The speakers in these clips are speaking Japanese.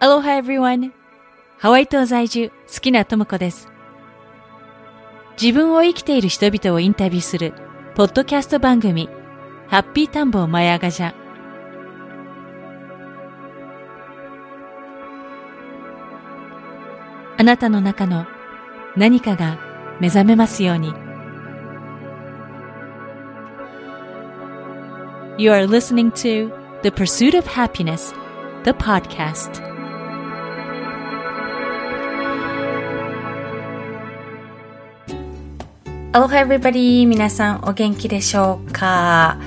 Aloha everyone! ハワイ島在住、好きなともこです。自分を生きている人々をインタビューする、ポッドキャスト番組、ハッピータンボーマヤガジャ。あなたの中の何かが目覚めますように。You are listening to The Pursuit of Happiness, the podcast. Aloha everybody! 皆さんお元気でしょうか、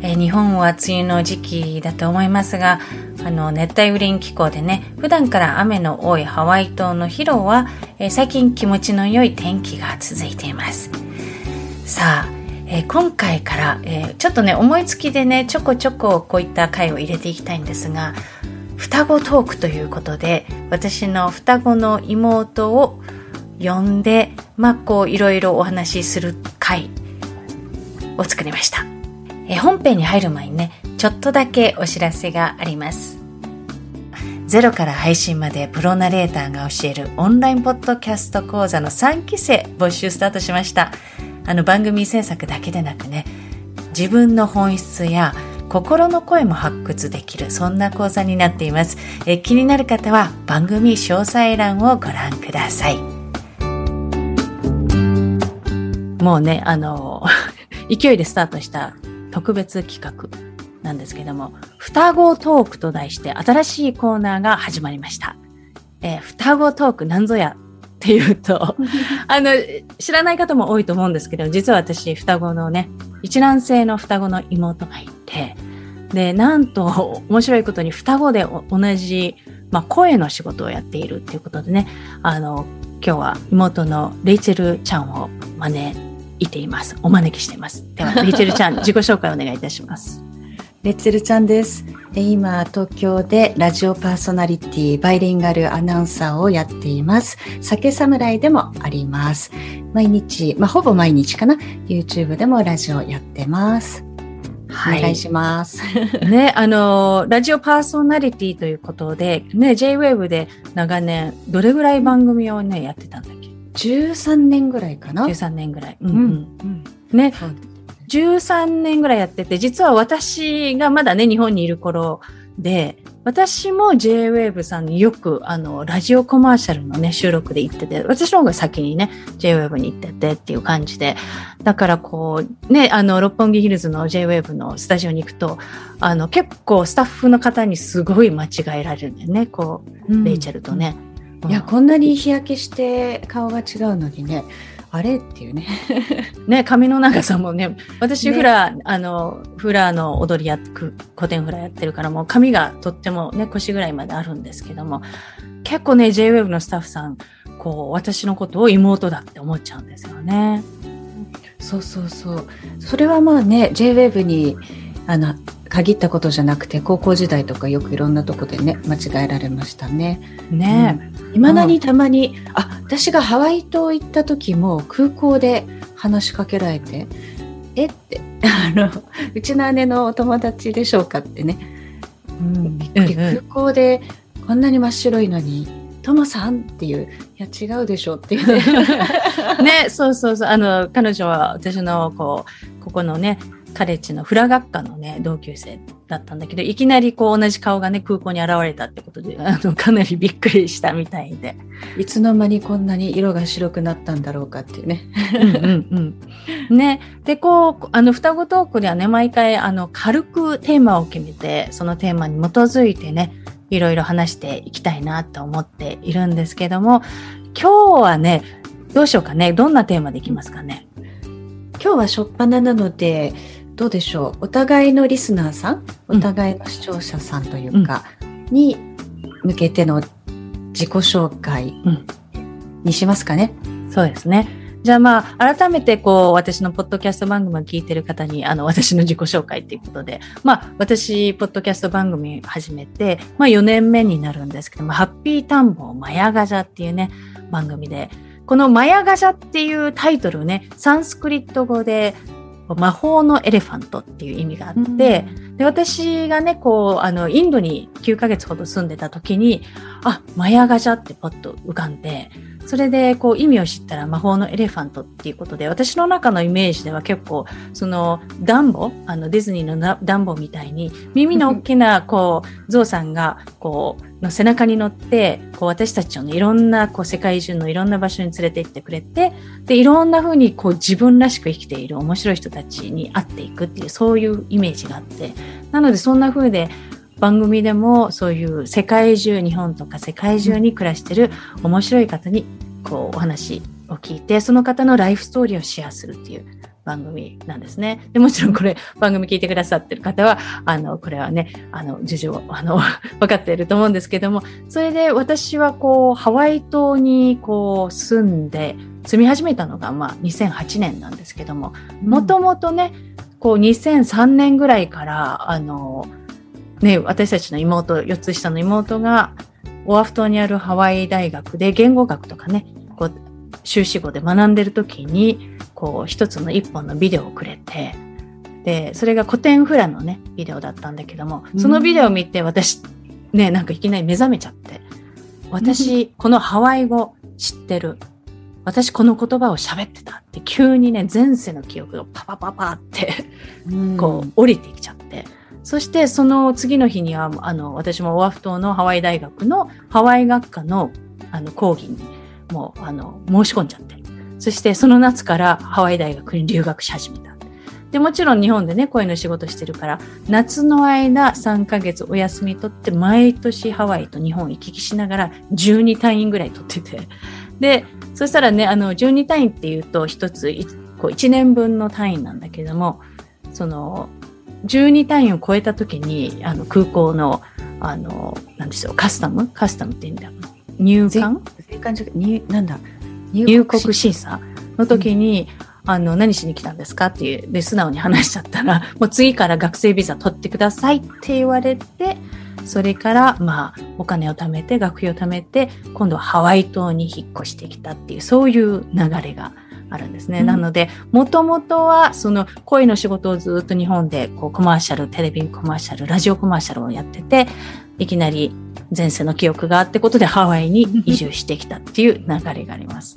えー日本は梅雨の時期だと思いますが、あの、熱帯雨林気候でね、普段から雨の多いハワイ島のヒロは、えー最近気持ちの良い天気が続いています。さあ、えー今回から、えーちょっとね、思いつきでね、ちょこちょここういった回を入れていきたいんですが、双子トークということで、私の双子の妹を呼んで、まあ、こう、いろいろお話しする回を作りました。え本編に入る前にね、ちょっとだけお知らせがあります。ゼロから配信までプロナレーターが教えるオンラインポッドキャスト講座の3期生募集スタートしました。あの番組制作だけでなくね、自分の本質や心の声も発掘できる、そんな講座になっています。え気になる方は番組詳細欄をご覧ください。もうね、あの、勢いでスタートした特別企画なんですけども、双子トークと題して新しいコーナーが始まりました。えー双子トークなんぞやっていうと、あの、知らない方も多いと思うんですけど、実は私、双子のね、一卵性の双子の妹がいて、で、なんと、面白いことに双子でお同じ、まあ、声の仕事をやっているっていうことでね、あの、今日は妹のレイチェルちゃんを招いています。お招きしています。では、レイチェルちゃん、自己紹介お願いいたします。レッツェルちゃんです。え今、東京でラジオパーソナリティ、バイリンガルアナウンサーをやっています。酒侍でもあります。毎日、まあ、ほぼ毎日かな。YouTube でもラジオやってます。はお願いします。ね、あの、ラジオパーソナリティということで、ね、J-Wave で長年、どれぐらい番組をね、やってたんだっけ？13年ぐらいかな。?13 年ぐらい。うんううんん。ね、そう13年ぐらいやってて、実は私がまだね、日本にいる頃で、私も J-Wave さんによく、あの、ラジオコマーシャルのね、収録で行ってて、私の方が先にね、J-Wave に行っててっていう感じで、だからこう、ね、あの、六本木ヒルズの J-Wave のスタジオに行くと、あの、結構スタッフの方にすごい間違えられるんだよね、こう、レイチェルとね。いや、こんなに日焼けして顔が違うのにね、あれっていうね。ね、髪の長さもね、私ねフラ、あの、フラの踊りやく、古典フラやってるからもう髪がとってもね、腰ぐらいまであるんですけども、結構ね、JWEB のスタッフさん、こう、私のことを妹だって思っちゃうんですよね。そうそうそう。それはまあね、JWAVE に、あの、限ったことじゃなくて、高校時代とかよくいろんなとこでね、間違えられましたね。ね、いまだにたまに、あ、私がハワイ島行った時も空港で話しかけられて、えって、あの、うちの姉のお友達でしょうかってね、うんびっくり、うんうん空港でこんなに真っ白いのに、トモさんっていう、いや違うでしょっていうね。ね、そうそうそう。あの、彼女は私の、こう、ここのね、カレッジのフラ学科のね、同級生だったんだけど、いきなりこう同じ顔がね、空港に現れたってことで、あの、かなりびっくりしたみたいで。いつの間にこんなに色が白くなったんだろうかっていうね。うんうんうん。ね。で、こう、あの、双子トークではね、毎回、あの、軽くテーマを決めて、そのテーマに基づいてね、いろいろ話していきたいなと思っているんですけども、今日はね、どうしようかね。どんなテーマでいきますかね。今日は初っ端なので、どうでしょう？お互いのリスナーさん、お互いの視聴者さんというか、に向けての自己紹介うんにしますかね？そうですね。じゃあまあ、改めてこう、私のポッドキャスト番組を聞いてる方に、あの、私の自己紹介っていうことで、まあ、私、ポッドキャスト番組始めて、まあ4年目になるんですけども、ハッピータンボーマヤガジャっていうね、番組で、このマヤガジャっていうタイトルね、サンスクリット語で、魔法のエレファントっていう意味があって、で、で、私がね、こう、あの、インドに9ヶ月ほど住んでた時に、あ、マヤガジャってポッと浮かんで、それでこう意味を知ったら魔法のエレファントっていうことで、私の中のイメージでは結構、そのダンボ、あのディズニーのダンボみたいに、耳の大きなこう、ゾウさんがこう、の背中に乗って、こう私たちのいろんな、こう世界中のいろんな場所に連れて行ってくれて、で、いろんな風にこう自分らしく生きている面白い人たちに会っていくっていう、そういうイメージがあって、なのでそんな風で、番組でもそういう世界中、日本とか世界中に暮らしてる面白い方にこうお話を聞いて、その方のライフストーリーをシェアするっていう番組なんですね。で、もちろんこれ 番組聞いてくださってる方は、あの、これはね、あの、事情、あの、分かっていると思うんですけども、それで私はこう、ハワイ島にこう、住んで、住み始めたのが、まあ、2008年なんですけども、もともとね、こう、2003年ぐらいから、あの、ね、私たちの妹、4つ下の妹が、オアフ島にあるハワイ大学で言語学とかね、こう、修士号で学んでる時に、こう、一つの一本のビデオをくれて、で、それが古典フラのね、ビデオだったんだけども、そのビデオを見て私、ね、なんかいきなり目覚めちゃって、私、このハワイ語知ってる。私この言葉を喋ってたって急にね、前世の記憶がパパパパってこう降りてきちゃって、そしてその次の日には、あの、私もオアフ島のハワイ大学のハワイ学科のあの講義にもう、あの、申し込んじゃって。そしてその夏からハワイ大学に留学し始めた。で、もちろん日本でね、声の仕事してるから、夏の間3ヶ月お休み取って、毎年ハワイと日本行き来しながら12単位ぐらい取ってて。で、そしたらね、あの、12単位っていうと一つ、こう1年分の単位なんだけども、その、12単位を超えた時に、あの、空港の、あの、なんでしょう、カスタム？カスタムって言うんだ。入管？税関じゃ、入、なんだ？入国審査の時に、うん、あの、何しに来たんですかっていう、で、素直に話しちゃったら、もう次から学生ビザ取ってくださいって言われて、それから、まあ、お金を貯めて、学費を貯めて、今度はハワイ島に引っ越してきたっていう、そういう流れがあるんですね。うん、なので、もともとは、その声の仕事をずっと日本で、こう、コマーシャル、テレビコマーシャル、ラジオコマーシャルをやってて、いきなり前世の記憶があってことでハワイに移住してきたっていう流れがあります。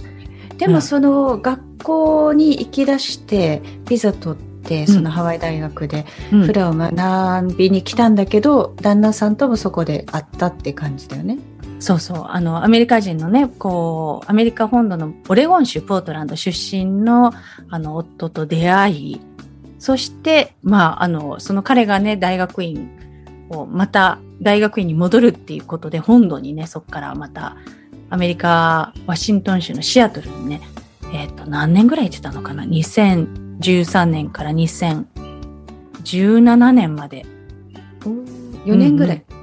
でもその学校に行き出してビザ取ってそのハワイ大学でフラを学びに来たんだけど、旦那さんともそこで会ったって感じだよね。そうそう。あの、アメリカ人のね、こう、アメリカ本土のオレゴン州ポートランド出身の、あの、夫と出会い、そして、まあ、あの、その彼がね、大学院を、また大学院に戻るっていうことで、本土にね、そこからまた、アメリカ、ワシントン州のシアトルにね、えっ、ー、と、何年ぐらい行ってたのかな ?2013 年から2017年まで。4年ぐらい。うん、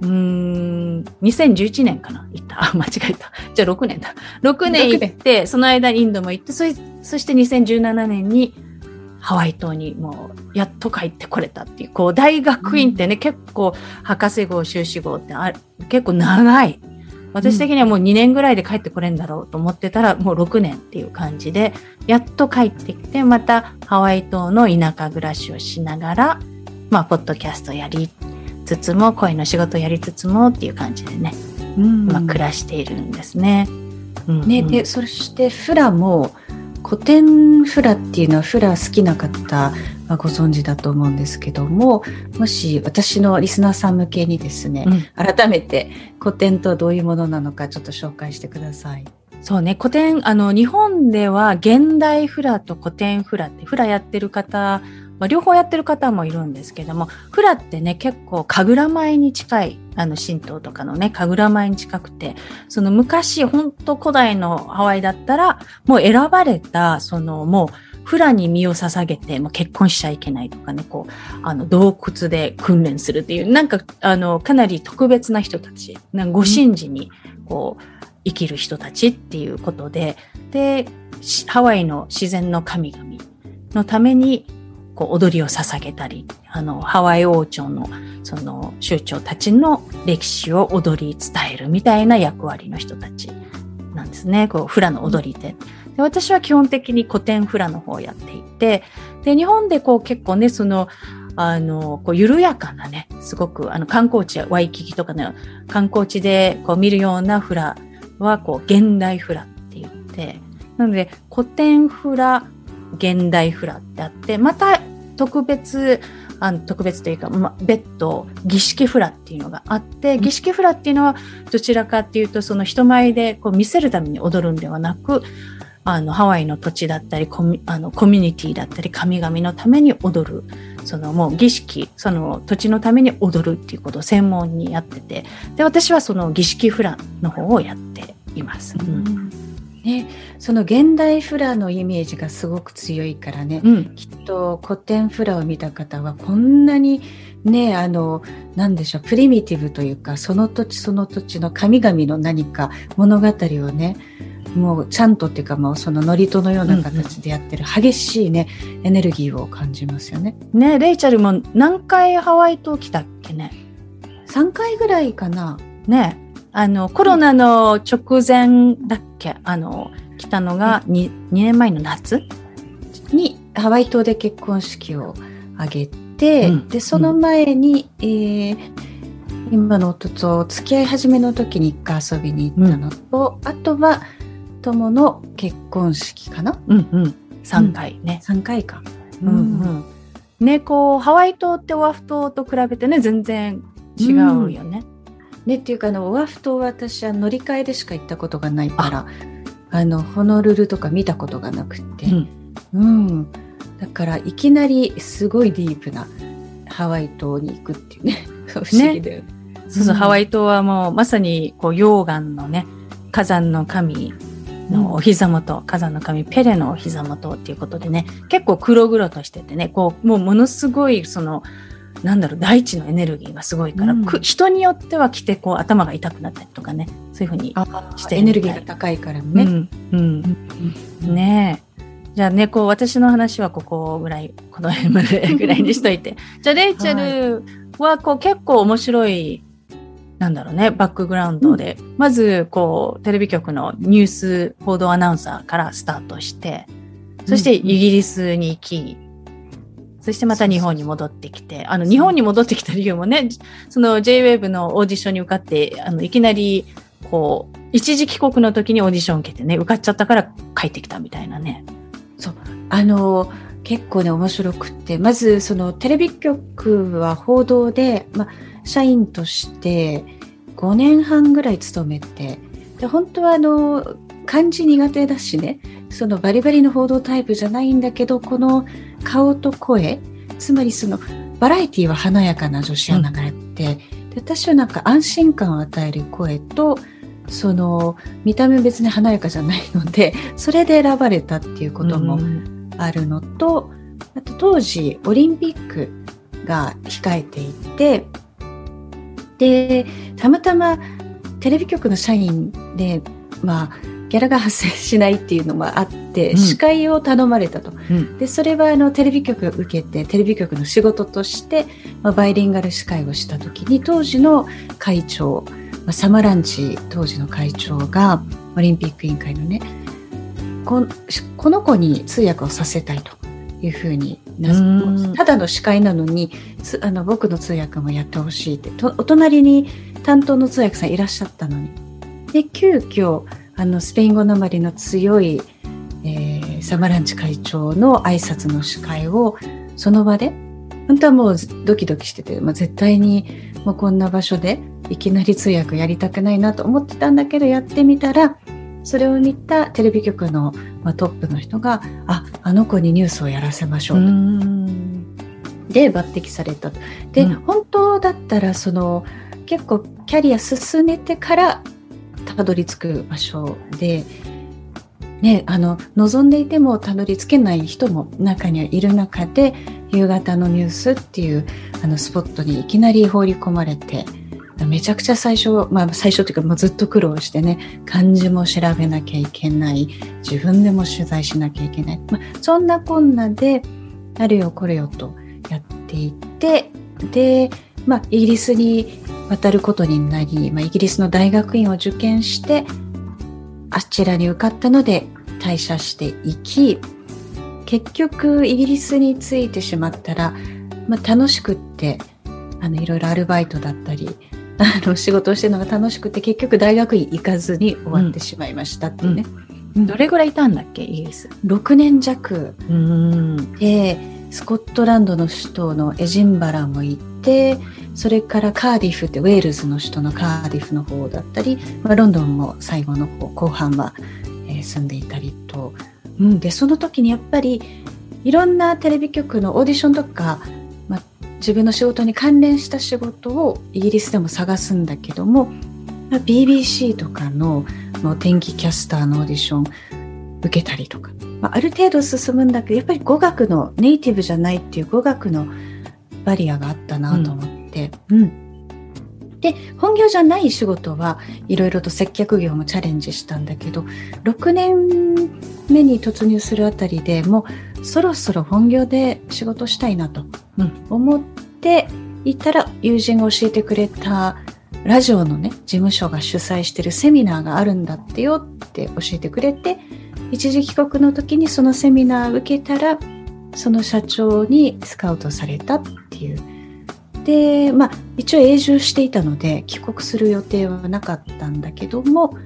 うん2011年かな行った。あ、間違えた。じゃあ6年だ。6年行って、その間インドも行って、そそして2017年にハワイ島にもうやっと帰ってこれたっていう、こう大学院ってね、うん、結構博士号、修士号ってあ結構長い。私的にはもう2年ぐらいで帰ってこれんだろうと思ってたら、もう6年っていう感じで、やっと帰ってきて、またハワイ島の田舎暮らしをしながら、まあ、ポッドキャストやりつつも、声の仕事やりつつもっていう感じでね、うん、まあ、暮らしているんですね。うんうん、ね、で、そしてフラも、古典フラっていうのはフラ好きな方はご存知だと思うんですけどももし私のリスナーさん向けにですね、うん、改めて古典とはどういうものなのかちょっと紹介してください。そうね、古典、あの、日本では現代フラと古典フラって、フラやってる方まあ、両方やってる方もいるんですけども、フラってね、結構神楽舞に近い、あの、神道とかのね、神楽舞に近くて、その昔、本当古代のハワイだったら、もう選ばれた、その、もう、フラに身を捧げて、もう結婚しちゃいけないとかね、こう、あの、洞窟で訓練するっていう、なんか、あの、かなり特別な人たち、なんご神事に、こう、生きる人たちっていうことで、で、ハワイの自然の神々のために、こう踊りを捧げたり、あの、ハワイ王朝のその酋長たちの歴史を踊り伝えるみたいな役割の人たちなんですね。こう、フラの踊りで。で私は基本的に古典フラの方をやっていて、で、日本でこう結構ね、その、あの、こう、緩やかなね、すごく、あの、観光地、ワイキキとかの観光地で、こう、見るようなフラは、こう、現代フラって言って、なので、古典フラ、現代フラってあって、また、特別、あの特別というか、ま、別途、儀式フラっていうのがあって、儀式フラっていうのは、どちらかっていうと、その人前でこう見せるために踊るんではなく、あの、ハワイの土地だったり、コミあのコミュニティだったり、神々のために踊る。そのもう儀式、その土地のために踊るっていうことを専門にやってて、で、私はその儀式フラの方をやっています。うん。ね、その現代フラのイメージがすごく強いからね、うん。きっと古典フラを見た方はこんなにね、あの、なんでしょう、プリミティブというか、その土地その土地の神々の何か物語をね、もうちゃんとっていうかもうその祝詞のような形でやってる激しいね、エネルギーを感じますよね。ね、レイチャルも何回ハワイ島来たっけね。3回ぐらいかな。ね、あの、コロナの直前だっけ？あの、来たのが 2, 2年前の夏？にハワイ島で結婚式を挙げて、うんでその前に、えー今の夫と付き合い始めの時に一回遊びに行ったのと、あとは友の結婚式かな？うんうん。3回ね。3回か。うんうん。ね、こう、ハワイ島ってオアフ島と比べてね、全然違うよね。ねっていうかあのオアフ島は私は乗り換えでしか行ったことがないからあのホノルルとか見たことがなくて、うん。うん、だからいきなりすごいディープなハワイ島に行くっていうね。不思議だよね。そうそう、うん。ハワイ島はもうまさにこう溶岩のね、火山の神のお膝元、火山の神ペレのお膝元っていうことでね、結構黒々としててね、こう、もうものすごいその、なんだろう、大地のエネルギーがすごいから、うんく人によっては来てこう頭が痛くなったりとかね、そういうふうに。あしてエネルギーが高いからね。うん。うん。ねえ。じゃあね、こう、私の話はここぐらい、この辺までぐらいにしといて。じゃあ、レイチェルは、こう、結構面白い、なんだろうね、バックグラウンドで、まず、こう、テレビ局のニュース報道アナウンサーからスタートして、そしてイギリスに行き、そしてまた日本に戻ってきて、あの、日本に戻ってきた理由もね、その J-Wave のオーディションに受かって、あの、いきなり、こう、一時帰国の時にオーディション受けてね、受かっちゃったから帰ってきたみたいなね。あの結構ね面白くってまずそのテレビ局は報道で、まあ、社員として5年半ぐらい勤めてで本当はあの漢字苦手だしね。そのバリバリの報道タイプじゃないんだけどこの顔と声つまりそのバラエティは華やかな女子アナがやって、で私はなんか安心感を与える声とその見た目別に華やかじゃないのでそれで選ばれたっていうこともうん。あるのと、あと当時オリンピックが控えていて、で、たまたまテレビ局の社員で、まあ、ギャラが発生しないっていうのもあって、うん。司会を頼まれたと。うん。で、それはあのテレビ局を受けて、テレビ局の仕事として、まあ、バイリンガル司会をした時に、当時の会長、まあ、サマランチ当時の会長が、オリンピック委員会のね、こんこの子に通訳をさせたいというふうにただの司会なのにつあの僕の通訳もやってほしいってとお隣に担当の通訳さんいらっしゃったのに。で急遽あのスペイン語なまりの強い、えーサマランチ会長の挨拶の司会をその場で本当はもうドキドキしてて、まあ、絶対にもうこんな場所でいきなり通訳やりたくないなと思ってたんだけどやってみたらそれを見たテレビ局の、まあ、トップの人がああの子にニュースをやらせましょうと。うん。で抜擢されたと。で、うん。本当だったらその結構キャリア進めてからたどり着く場所で、ね、あの望んでいてもたどり着けない人も中にはいる中で夕方のニュースっていうあのスポットにいきなり放り込まれてめちゃくちゃ最初、まあ最初というかもうずっと苦労してね、漢字も調べなきゃいけない、自分でも取材しなきゃいけない。まあ、そんなこんなで、あれよこれよとやっていって、で、まあイギリスに渡ることになり、まあイギリスの大学院を受験して、あちらに受かったので退社していき、結局イギリスに着いてしまったら、まあ、楽しくってあのいろいろアルバイトだったりあの仕事をしてるのが楽しくて結局大学に行かずに終わってしまいましたっていうね、うん、どれぐらいいたんだっけイギリス？6年弱。でスコットランドの首都のエジンバラも行ってそれからカーディフってウェールズの首都のカーディフの方だったり、まあ、ロンドンも最後の方後半は、えー、住んでいたりと、うん、でその時にやっぱりいろんなテレビ局のオーディションとかまあ自分の仕事に関連した仕事をイギリスでも探すんだけどもまあ BBC とかのの天気キャスターのオーディション受けたりとか、まあ、ある程度進むんだけどやっぱり語学のネイティブじゃないっていう語学のバリアがあったなと思って、うん、うん、で本業じゃない仕事はいろいろと接客業もチャレンジしたんだけど6年目に突入するあたりでもうそろそろ本業で仕事したいなと思っていたら友人が教えてくれたラジオのね事務所が主催してるセミナーがあるんだってよって教えてくれて一時帰国の時にそのセミナー受けたらその社長にスカウトされたっていう。でまあ一応永住していたので帰国する予定はなかったんだけども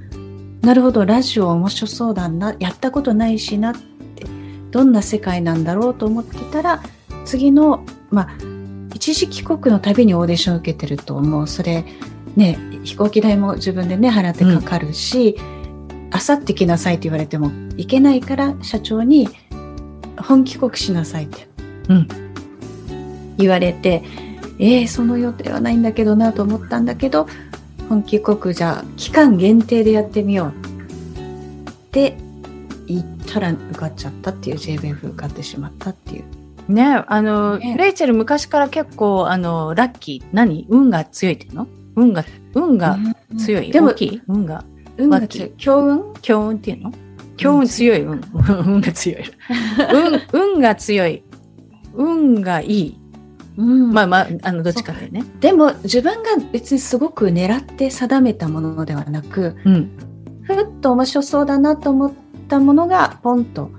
なるほどラジオ面白そうだなやったことないしなってどんな世界なんだろうと思ってたら次の、まあ、一時帰国のたびにオーディション受けてると、もう。それ、ね、飛行機代も自分でね、払ってかかるし、あさって来なさいって言われてもいけないから、社長に本帰国しなさいって、うん、言われて、えー、その予定はないんだけどなと思ったんだけど、本帰国じゃ期間限定でやってみようって言ったら受かっちゃったっていう JBF 受かってしまったっていう。ねあの、ね、レイチェル昔から結構あのラッキー。何？運が強いっていうの？運が運が強い、うん、でも運が運が強い。強運？強運っていうの？強運強い運 運が強い。運運が強い。運がいい。うん、まあまあ、あの、どっちかでね。でも、自分が別にすごく狙って定めたものではなく、うん、ふっと面白そうだなと思ったものが、ポンと。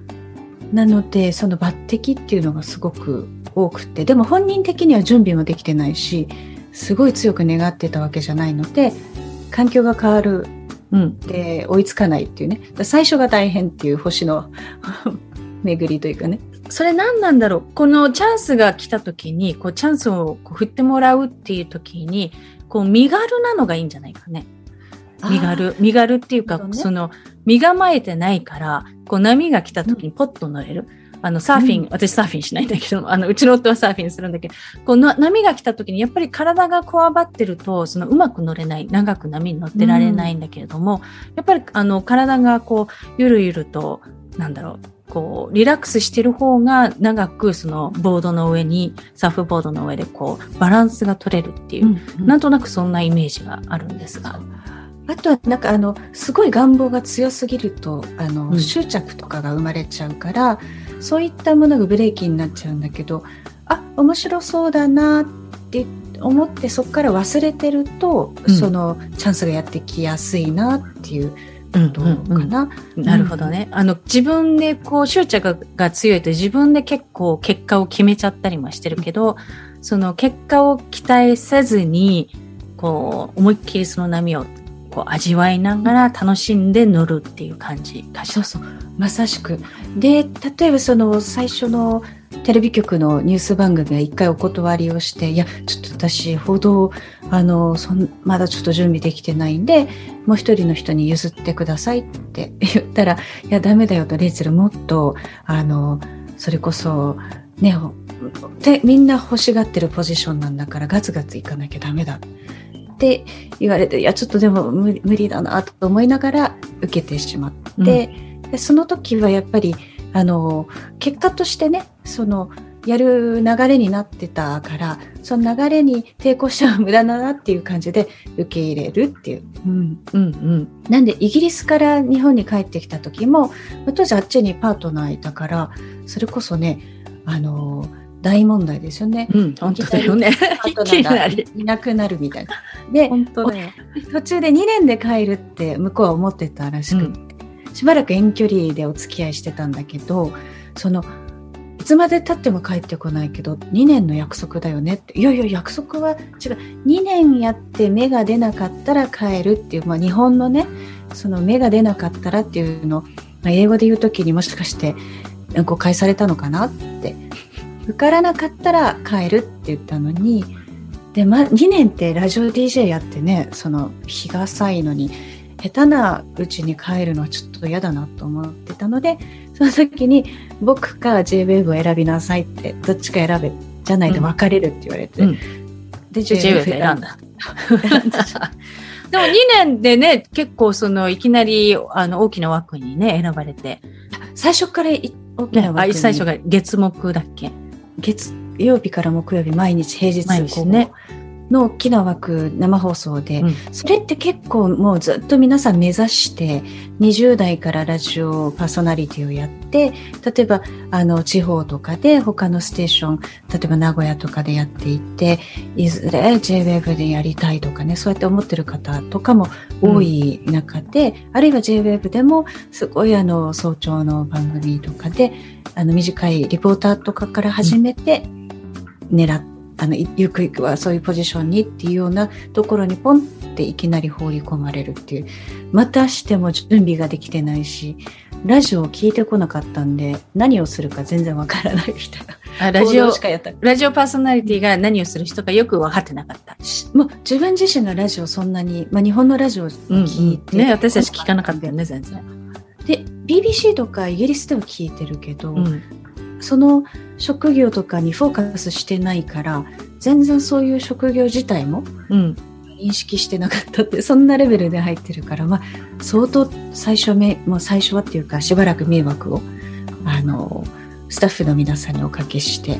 なのでその抜擢っていうのがすごく多くて。でも本人的には準備もできてないしすごい強く願ってたわけじゃないので環境が変わる、うん、で追いつかないっていうね最初が大変っていう星の 巡りというかねそれ何なんだろう？このチャンスが来た時にこうチャンスをこう振ってもらうっていう時にこう身軽なのがいいんじゃないかね。身軽。身軽っていうか、ね、その身構えてないから、こう波が来た時にポッと乗れる。あの、サーフィン、うん、私サーフィンしないんだけど、あの、うちの夫はサーフィンするんだけど、こう波が来た時にやっぱり体がこわばってると、そのうまく乗れない、長く波に乗ってられないんだけれども、うん、やっぱりあの、体がこう、ゆるゆると、なんだろう、こう、リラックスしてる方が長くそのボードの上に、サーフボードの上でこう、バランスが取れるっていう、うんうん、なんとなくそんなイメージがあるんですが。あとはなんかあのすごい願望が強すぎるとあの、うん、執着とかが生まれちゃうからそういったものがブレーキになっちゃうんだけどあ面白そうだなって思ってそこから忘れてると、うん、そのチャンスがやってきやすいなっていうことかな。うん、なるほどね。あの自分でこう執着が強いと自分で結構結果を決めちゃったりもしてるけど、その結果を期待せずにこう思いっきりその波をこう味わいながら楽しんで乗るっていう感じかし。そうそう。まさしく。で、例えばその最初のテレビ局のニュース番組は一回お断りをして、いや、ちょっと私、報道、あの、そんまだちょっと準備できてないんで、もう一人の人に譲ってくださいって言ったら、いや、ダメだよと、レイチェルもっと、あの、それこそ、ね、でみんな欲しがってるポジションなんだからガツガツいかなきゃダメだって言われて、いや、ちょっとでも無理だなと思いながら受けてしまって、うん、でその時はやっぱり、あの、結果としてね、その、やる流れになってたから、その流れに抵抗しちゃう無駄だなっていう感じで受け入れるっていう。うん、うん、うん。なんで、イギリスから日本に帰ってきた時も、当時あっちにパートナーいたから、それこそね、あの、大問題ですよね。うん、本当だよね。いなくなるみたいな。で、途中で2年で帰るって向こうは思ってたらしくて、うん、しばらく遠距離でお付き合いしてたんだけど、その、いつまで経っても帰ってこないけど、2年の約束だよねって。いやいや、約束は違う。2年やって芽が出なかったら帰るっていう、まあ日本のね、その芽が出なかったらっていうのを、まあ、英語で言うときにもしかして誤解されたのかなって。受からなかったら帰るって言ったのに、で、ま、2年ってラジオ DJ やってね、その日が浅いのに、下手なうちに帰るのはちょっと嫌だなと思ってたので、その時に僕か JWAVE を選びなさいって、どっちか選べ、じゃないと別れるって言われて。うん、で、JWAVE 選んだ。でも2年でね、結構その、いきなり、あの、大きな枠にね、選ばれて。最初から大きな枠に。最初が月木だっけ？月曜日から木曜日、毎日平日毎日ね。の大きな枠生放送で、うん、それって結構もうずっと皆さん目指して20代からラジオパーソナリティをやって例えばあの地方とかで他のステーション例えば名古屋とかでやっていていずれ JWEB でやりたいとかねそうやって思ってる方とかも多い中で、うん、あるいは JWEB でもすごいあの早朝の番組とかであの短いリポーターとかから始めて狙ってあの、ゆくゆくはそういうポジションにっていうようなところにポンっていきなり放り込まれるっていう。またしても準備ができてないし、ラジオを聞いてこなかったんで、何をするか全然わからないみたいな。あラジオ、ラジオパーソナリティが何をする人かよく分かってなかった。もう自分自身がラジオそんなに、まあ日本のラジオを聞いて、うんうん、ね、私たち聞かなかったよね、全然。で、BBC とかイギリスでは聞いてるけど、うん、その職業とかにフォーカスしてないから全然そういう職業自体も認識してなかったって、そんなレベルで入ってるから、まあ、相当最初めもう最初はっていうかしばらく迷惑をあのスタッフの皆さんにおかけして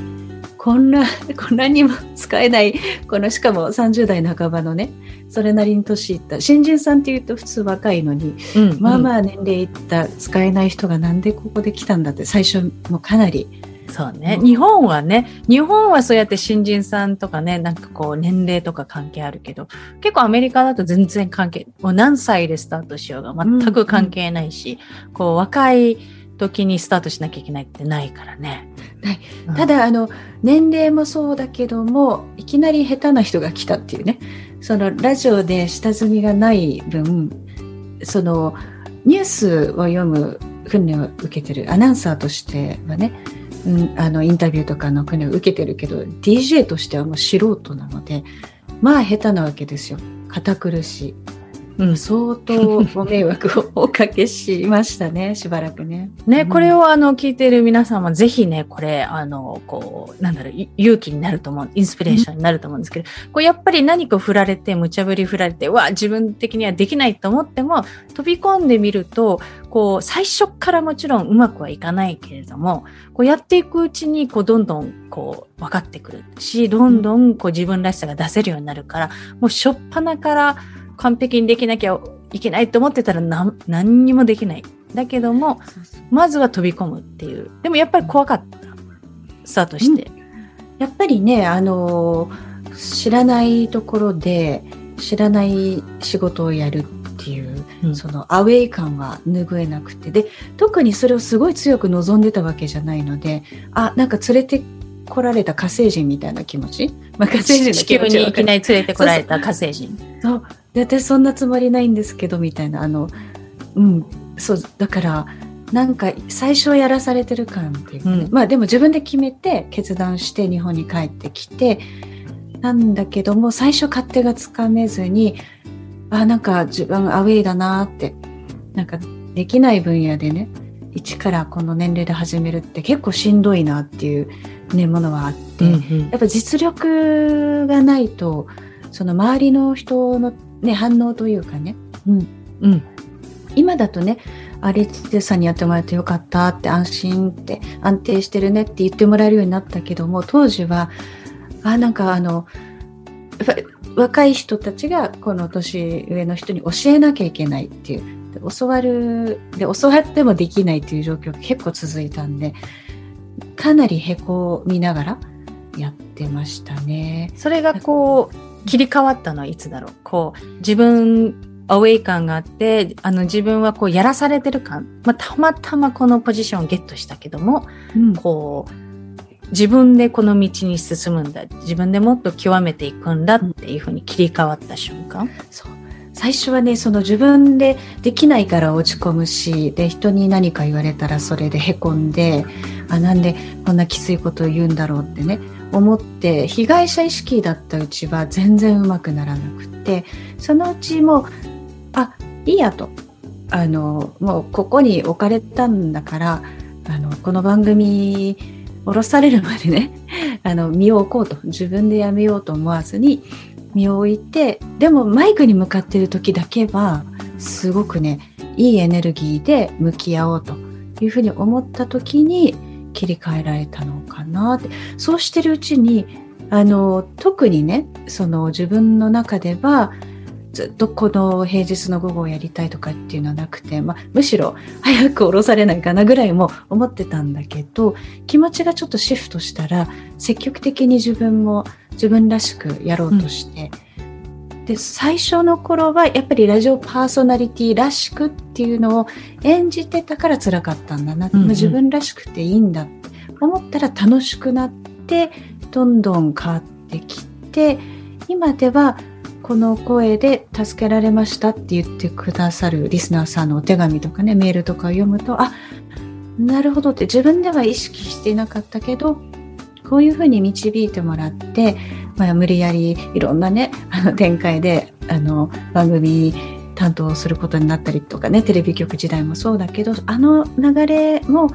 こんなこんなにも使えないこのしかも30代半ばのねそれなりに年いった新人さんっていうと普通若いのに、うん。うん、まあまあ年齢いった使えない人がなんでここで来たんだって最初もかなりそうね、日本はね、日本はそうやって新人さんとかね、なんかこう年齢とか関係あるけど、結構アメリカだと全然関係、もう何歳でスタートしようが全く関係ないし、うんうん、こう若い時にスタートしなきゃいけないってないからね。はい。ただ、あの、年齢もそうだけども、いきなり下手な人が来たっていうね、そのラジオで下積みがない分、そのニュースを読む訓練を受けてるアナウンサーとしてはね、うん、あのインタビューとかの国を受けてるけど DJ としてはもう素人なのでまあ下手なわけですよ。堅苦しい。うん、相当ご迷惑をおかけしましたね、しばらくね。ね、これをあの聞いている皆さんはぜひね、これ、あの、こう、なんだろう、勇気になると思う、インスピレーションになると思うんですけど、こうやっぱり何か振られて、無茶ぶり振られて、わ、自分的にはできないと思っても、飛び込んでみると、こう、最初からもちろんうまくはいかないけれども、こうやっていくうちに、こう、どんどん、こう、分かってくるし、どんどん、こう、自分らしさが出せるようになるから、もう、しょっぱなから、完璧にできなきゃいけないと思ってたら何何にもできない。だけども、まずは飛び込むっていう。でもやっぱり怖かった。スタートして。うん、やっぱりね、あの、知らないところで、知らない仕事をやるっていう、うん、そのアウェイ感は拭えなくて。で、特にそれをすごい強く望んでたわけじゃないので、あ、なんか連れて来られた火星人みたいな気持ち、まあ、火星人地球にいきなり連れてこられた火星人。そうで私そんなつもりないんですけどみたいな。あのうん。そうだからなんか最初やらされてる感っていうかね、うん、まあでも自分で決めて決断して日本に帰ってきてなんだけども最初勝手がつかめずにあなんか自分アウェイだなってなんかできない分野でね一からこの年齢で始めるって結構しんどいなっていうねものはあって、うんうん、やっぱ実力がないとその周りの人のね、反応というかね。うん。うん。今だとね、あれテさんにやってもらえてよかったって安心って安定してるねって言ってもらえるようになったけども、当時は、あ、なんかあの、若い人たちがこの年上の人に教えなきゃいけないっていう。教わる、で、教わってもできないっていう状況が結構続いたんで、かなりへこみながらやってましたね。それがこう、切り替わったのはいつだろうこう、自分、アウェイ感があって、あの自分はこうやらされてる感。まあ、たまたまこのポジションをゲットしたけども、うん、こう、自分でこの道に進むんだ。自分でもっと極めていくんだっていうふうに切り替わった瞬間。そう。最初はね、その自分でできないから落ち込むし、で、人に何か言われたらそれで凹んで、あ、なんでこんなきついことを言うんだろうってね、思って、被害者意識だったうちは全然うまくならなくて、そのうちも、あ、いいやと。あの、もうここに置かれたんだから、あの、この番組、降ろされるまでね、あの、身を置こうと、自分でやめようと思わずに、身を置いて、でもマイクに向かっている時だけは、すごくね、いいエネルギーで向き合おうというふうに思った時に切り替えられたのかなって。そうしてるうちに、あの、特にね、その自分の中では、ずっとこの平日の午後をやりたいとかっていうのはなくて、まあ、むしろ早く降ろされないかなぐらいも思ってたんだけど、気持ちがちょっとシフトしたら、積極的に自分も自分らしくやろうとして、う、で、最初の頃はやっぱりラジオパーソナリティらしくっていうのを演じてたから辛かったんだな。うんうん、自分らしくていいんだって思ったら楽しくなって、どんどん変わってきて、今ではこの声で助けられましたって言ってくださるリスナーさんのお手紙とかね、メールとかを読むと、あ、なるほどって自分では意識していなかったけど、こういうふうに導いてもらって、まあ、無理やりいろんなね、あの展開で、あの、番組担当することになったりとかね、テレビ局時代もそうだけど、あの流れも、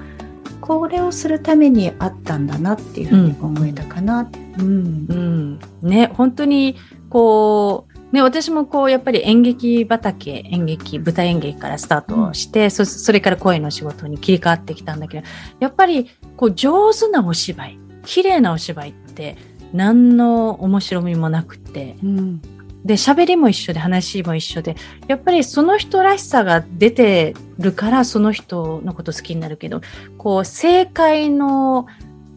これをするためにあったんだなっていうふうに思えたかな。うん。うん、ね、本当にこう、ね、私もこう、やっぱり演劇畑、演劇、舞台演劇からスタートして、うん、そそれから声の仕事に切り替わってきたんだけど、やっぱり、こう、上手なお芝居、綺麗なお芝居って、何の面白みもなくて、うん、で、喋りも一緒で、話も一緒で、やっぱりその人らしさが出てるから、その人のこと好きになるけど、こう、正解の、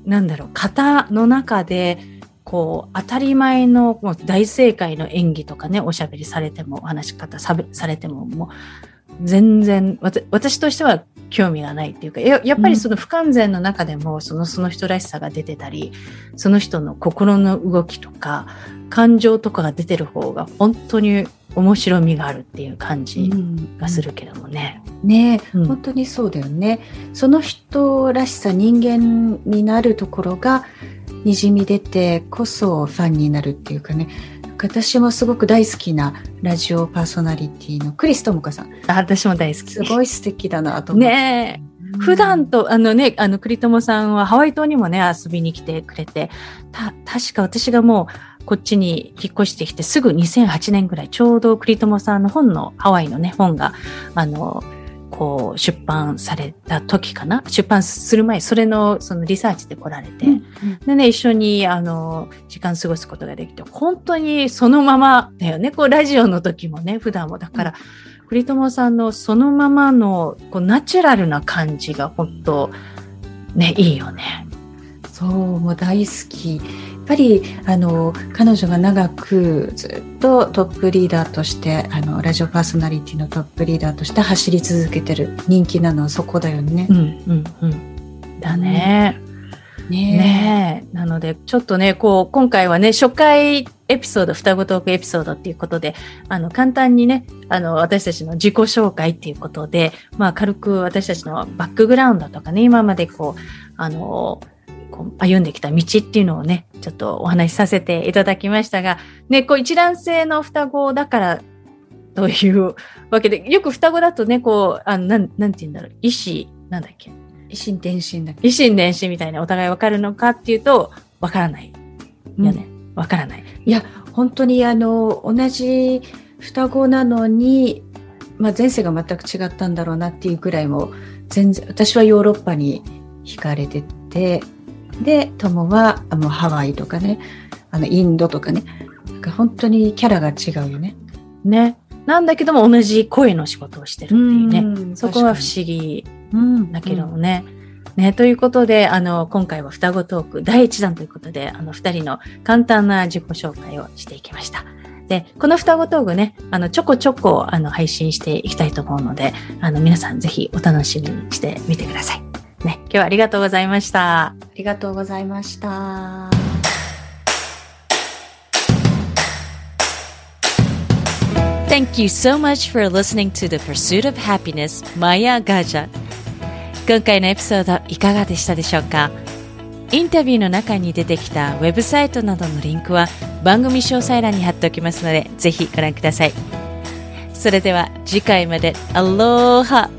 なんだろう、型の中で、こう、当たり前のもう大正解の演技とかね、おしゃべりされても、お話し方さされても、もう、全然、私としては興味がないっていうか、ややっぱりその不完全の中でも、その、その人らしさが出てたり、その人の心の動きとか、感情とかが出てる方が、本当に面白みがあるっていう感じがするけどもね。うん、ね、うん、本当にそうだよね。その人らしさ、人間になるところが、にじみ出てこそファンになるっていうかね私もすごく大好きなラジオパーソナリティのクリス智香さん。あ私も大好き。すごい素敵だなと思って。ね普段と、あのね、あの、クリトモさんはハワイ島にもね、遊びに来てくれて、た、確か私がもう、こっちに引っ越してきてすぐ2008年ぐらい、ちょうどクリトモさんの本の、ハワイのね、本が、あの、こう出版された時かな？出版する前それのそのリサーチで来られて、うんうん、でね一緒にあの時間過ごすことができて本当にそのままだよね。こうラジオの時もね普段もだから、うん、栗友さんのそのままのこうナチュラルな感じが本当ねいいよね。そうもう大好きぱりあの彼女が長くずっとトップリーダーとしてあのラジオパーソナリティのトップリーダーとして走り続けてる人気なのはそこだよね。うんうんうん、だね。ねねなので、ちょっとね、こう、今回はね、初回エピソード、双子トークエピソードっていうことで、あの、簡単にね、あの、私たちの自己紹介っていうことで、まあ、軽く私たちのバックグラウンドとかね、今までこう、あの、こう歩んできた道っていうのをね、ちょっとお話しさせていただきましたが、ね、こう一卵性の双子だからというわけで、よく双子だとね、こう、あなん、なんて言うんだろう、意思、なんだっけ？意心伝心だっけ？意心伝心みたいなお互いわかるのかっていうと、わからないよね。わ、うん、からない。いや、本当にあの、同じ双子なのに、まあ前世が全く違ったんだろうなっていうくらいも、全然、私はヨーロッパに惹かれてて、で、友はもうハワイとかね、あの、インドとかね、なんか本当にキャラが違うよね。ね。なんだけども同じ声の仕事をしてるっていうね。うそこは不思議だけどもね。ね、ということで、あの、今回は双子トーク第1弾ということで、あの、二人の簡単な自己紹介をしていきました。で、この双子トークね、あの、ちょこちょこ、あの、配信していきたいと思うので、あの、皆さんぜひお楽しみにしてみてください。ね、今日はありがとうございました。りがとうございました。Thank you so much for listening to The Pursuit of Happiness Maya Gaja 今回のエピソードいかがでしたでしょうか？インタビューの中に出てきたウェブサイトなどのリンクは番組詳細欄に貼っておきますのでぜひご覧くださいそれでは次回までアローハ